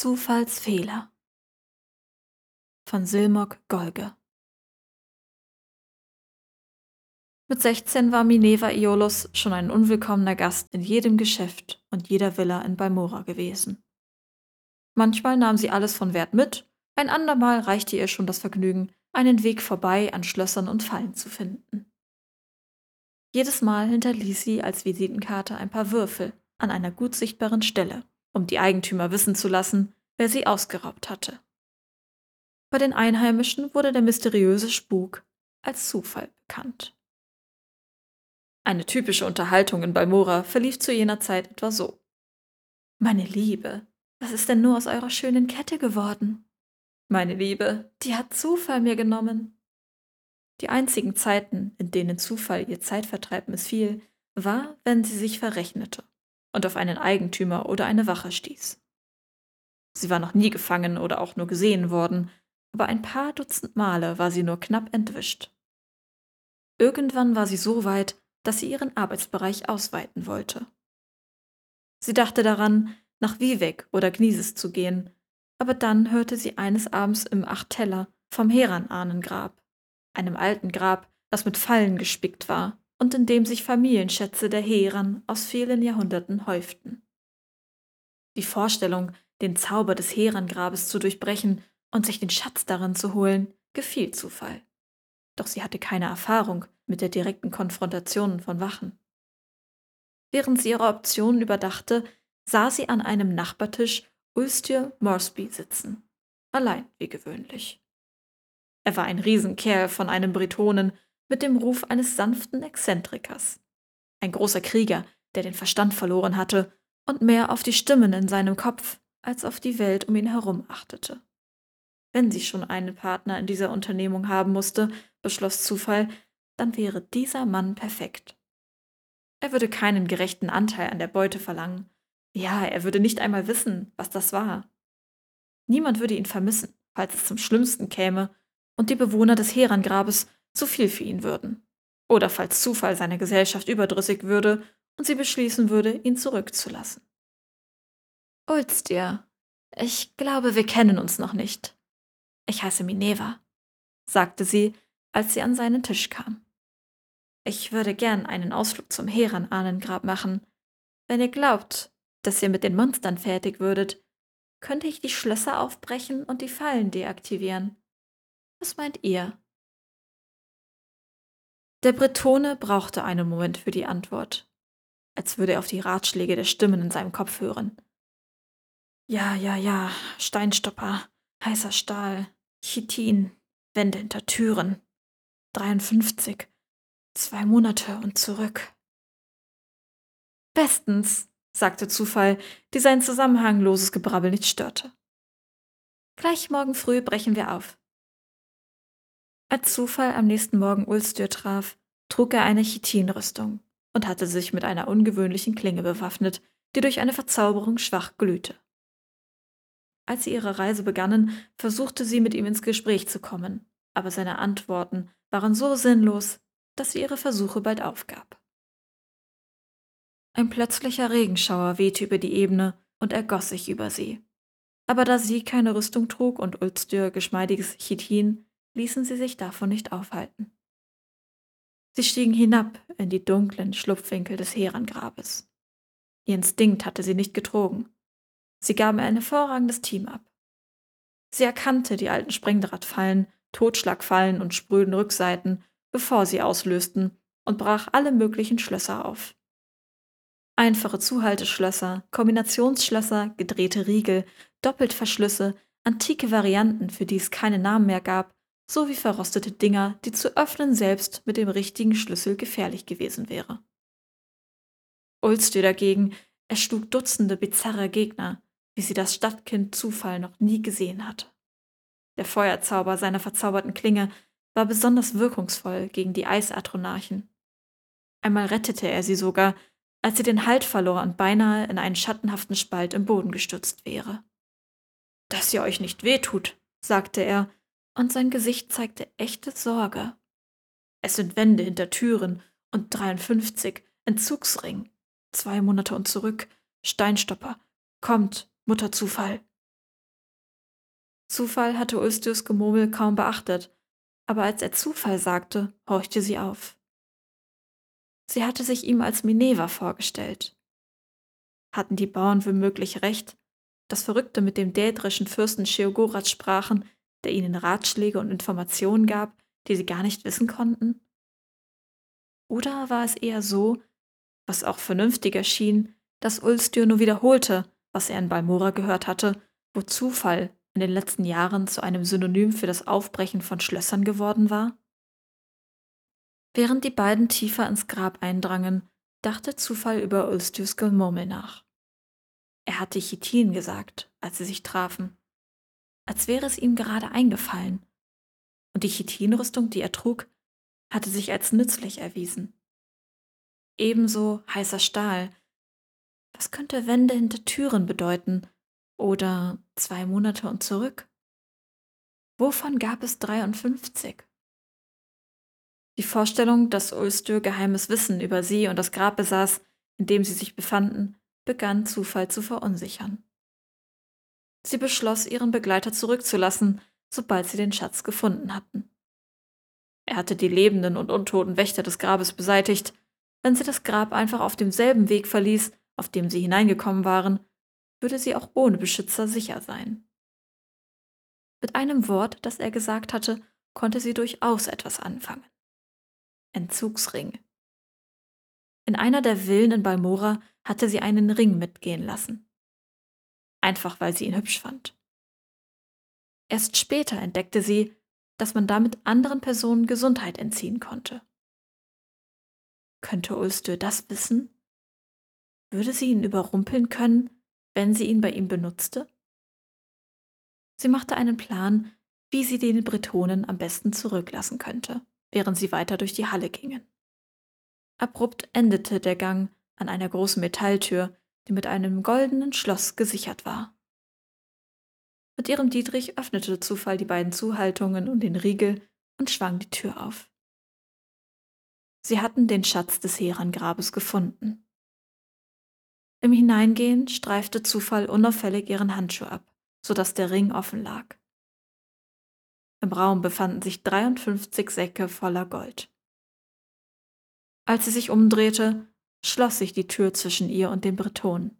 Zufallsfehler von Silmok Golge Mit 16 war Minerva Iolus schon ein unwillkommener Gast in jedem Geschäft und jeder Villa in Balmora gewesen. Manchmal nahm sie alles von Wert mit, ein andermal reichte ihr schon das Vergnügen, einen Weg vorbei an Schlössern und Fallen zu finden. Jedes Mal hinterließ sie als Visitenkarte ein paar Würfel an einer gut sichtbaren Stelle, um die Eigentümer wissen zu lassen, wer sie ausgeraubt hatte. Bei den Einheimischen wurde der mysteriöse Spuk als Zufall bekannt. Eine typische Unterhaltung in Balmora verlief zu jener Zeit etwa so. Meine Liebe, was ist denn nur aus eurer schönen Kette geworden? Meine Liebe, die hat Zufall mir genommen. Die einzigen Zeiten, in denen Zufall ihr Zeitvertreib missfiel, war, wenn sie sich verrechnete und auf einen Eigentümer oder eine Wache stieß. Sie war noch nie gefangen oder auch nur gesehen worden, aber ein paar Dutzend Male war sie nur knapp entwischt. Irgendwann war sie so weit, dass sie ihren Arbeitsbereich ausweiten wollte. Sie dachte daran, nach Vivek oder Gnisis zu gehen, aber dann hörte sie eines Abends im Achteller vom Heran-Ahnengrab, einem alten Grab, das mit Fallen gespickt war und in dem sich Familienschätze der Heran aus vielen Jahrhunderten häuften. Die Vorstellung, den Zauber des Herangrabes zu durchbrechen und sich den Schatz darin zu holen, gefiel Zufall. Doch sie hatte keine Erfahrung mit der direkten Konfrontation von Wachen. Während sie ihre Optionen überdachte, sah sie an einem Nachbartisch Ulstür Moresby sitzen, allein wie gewöhnlich. Er war ein Riesenkerl von einem Bretonen mit dem Ruf eines sanften Exzentrikers. Ein großer Krieger, der den Verstand verloren hatte und mehr auf die Stimmen in seinem Kopf als auf die Welt um ihn herum achtete. Wenn sie schon einen Partner in dieser Unternehmung haben musste, beschloss Zufall, dann wäre dieser Mann perfekt. Er würde keinen gerechten Anteil an der Beute verlangen. Ja, er würde nicht einmal wissen, was das war. Niemand würde ihn vermissen, falls es zum Schlimmsten käme und die Bewohner des Herangrabes zu viel für ihn würden. Oder falls Zufall seiner Gesellschaft überdrüssig würde und sie beschließen würde, ihn zurückzulassen. Ulstir, ich glaube, wir kennen uns noch nicht. Ich heiße Mineva, sagte sie, als sie an seinen Tisch kam. Ich würde gern einen Ausflug zum Heran-Ahnengrab machen. Wenn ihr glaubt, dass ihr mit den Monstern fertig würdet, könnte ich die Schlösser aufbrechen und die Fallen deaktivieren. Was meint ihr? Der Bretone brauchte einen Moment für die Antwort, als würde er auf die Ratschläge der Stimmen in seinem Kopf hören. Ja, ja, ja, Steinstopper, heißer Stahl, Chitin, Wände hinter Türen. 53. Zwei Monate und zurück. Bestens, sagte Zufall, die sein zusammenhangloses Gebrabbel nicht störte. Gleich morgen früh brechen wir auf. Als Zufall am nächsten Morgen Ulstür traf, trug er eine Chitinrüstung und hatte sich mit einer ungewöhnlichen Klinge bewaffnet, die durch eine Verzauberung schwach glühte. Als sie ihre Reise begannen, versuchte sie mit ihm ins Gespräch zu kommen, aber seine Antworten waren so sinnlos, dass sie ihre Versuche bald aufgab. Ein plötzlicher Regenschauer wehte über die Ebene und ergoss sich über sie. Aber da sie keine Rüstung trug und Ulstür geschmeidiges Chitin, ließen sie sich davon nicht aufhalten. Sie stiegen hinab in die dunklen Schlupfwinkel des Herangrabes. Ihr Instinkt hatte sie nicht getrogen. Sie gaben ein hervorragendes Team ab. Sie erkannte die alten Springdrahtfallen, Totschlagfallen und spröden Rückseiten, bevor sie auslösten, und brach alle möglichen Schlösser auf. Einfache Zuhalteschlösser, Kombinationsschlösser, gedrehte Riegel, Doppeltverschlüsse, antike Varianten, für die es keine Namen mehr gab, sowie verrostete Dinger, die zu öffnen selbst mit dem richtigen Schlüssel gefährlich gewesen wäre. Ulster dagegen erschlug Dutzende bizarre Gegner, wie sie das Stadtkind Zufall noch nie gesehen hatte. Der Feuerzauber seiner verzauberten Klinge war besonders wirkungsvoll gegen die Eisatronarchen. Einmal rettete er sie sogar, als sie den Halt verlor und beinahe in einen schattenhaften Spalt im Boden gestürzt wäre. Dass ihr euch nicht wehtut, sagte er, und sein Gesicht zeigte echte Sorge. Es sind Wände hinter Türen und 53, Entzugsring, zwei Monate und zurück, Steinstopper, kommt, Mutterzufall. Zufall hatte Ulstius Gemurmel kaum beachtet, aber als er Zufall sagte, horchte sie auf. Sie hatte sich ihm als Minerva vorgestellt. Hatten die Bauern womöglich recht, dass Verrückte mit dem dädrischen Fürsten Sheogorath sprachen, der ihnen Ratschläge und Informationen gab, die sie gar nicht wissen konnten? Oder war es eher so, was auch vernünftiger schien, dass Ulstür nur wiederholte, was er in Balmora gehört hatte, wo Zufall in den letzten Jahren zu einem Synonym für das Aufbrechen von Schlössern geworden war? Während die beiden tiefer ins Grab eindrangen, dachte Zufall über Ulstius Gemurmel nach. Er hatte Chitin gesagt, als sie sich trafen, als wäre es ihm gerade eingefallen. Und die Chitinrüstung, die er trug, hatte sich als nützlich erwiesen. Ebenso heißer Stahl. Was könnte Wände hinter Türen bedeuten? Oder zwei Monate und zurück? Wovon gab es 53? Die Vorstellung, dass Ulstür geheimes Wissen über sie und das Grab besaß, in dem sie sich befanden, begann Zufall zu verunsichern. Sie beschloss, ihren Begleiter zurückzulassen, sobald sie den Schatz gefunden hatten. Er hatte die lebenden und untoten Wächter des Grabes beseitigt. Wenn sie das Grab einfach auf demselben Weg verließ, auf dem sie hineingekommen waren, würde sie auch ohne Beschützer sicher sein. Mit einem Wort, das er gesagt hatte, konnte sie durchaus etwas anfangen. Entzugsring. In einer der Villen in Balmora hatte sie einen Ring mitgehen lassen. Einfach weil sie ihn hübsch fand. Erst später entdeckte sie, dass man damit anderen Personen Gesundheit entziehen konnte. Könnte Ulstö das wissen? Würde sie ihn überrumpeln können, wenn sie ihn bei ihm benutzte? Sie machte einen Plan, wie sie den Bretonen am besten zurücklassen könnte während sie weiter durch die Halle gingen. Abrupt endete der Gang an einer großen Metalltür, die mit einem goldenen Schloss gesichert war. Mit ihrem Dietrich öffnete Zufall die beiden Zuhaltungen und den Riegel und schwang die Tür auf. Sie hatten den Schatz des Herangrabes gefunden. Im Hineingehen streifte Zufall unauffällig ihren Handschuh ab, so dass der Ring offen lag. Im Raum befanden sich 53 Säcke voller Gold. Als sie sich umdrehte, schloss sich die Tür zwischen ihr und dem Breton.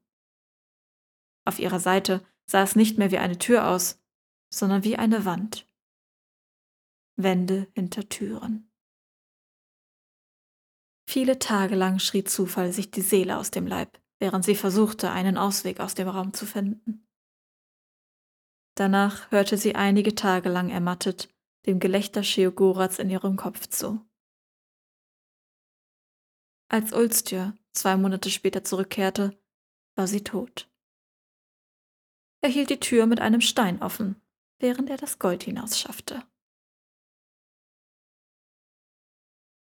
Auf ihrer Seite sah es nicht mehr wie eine Tür aus, sondern wie eine Wand. Wände hinter Türen. Viele Tage lang schrie Zufall sich die Seele aus dem Leib, während sie versuchte, einen Ausweg aus dem Raum zu finden. Danach hörte sie einige Tage lang ermattet dem Gelächter Sheogorats in ihrem Kopf zu. Als Ulstür zwei Monate später zurückkehrte, war sie tot. Er hielt die Tür mit einem Stein offen, während er das Gold hinausschaffte.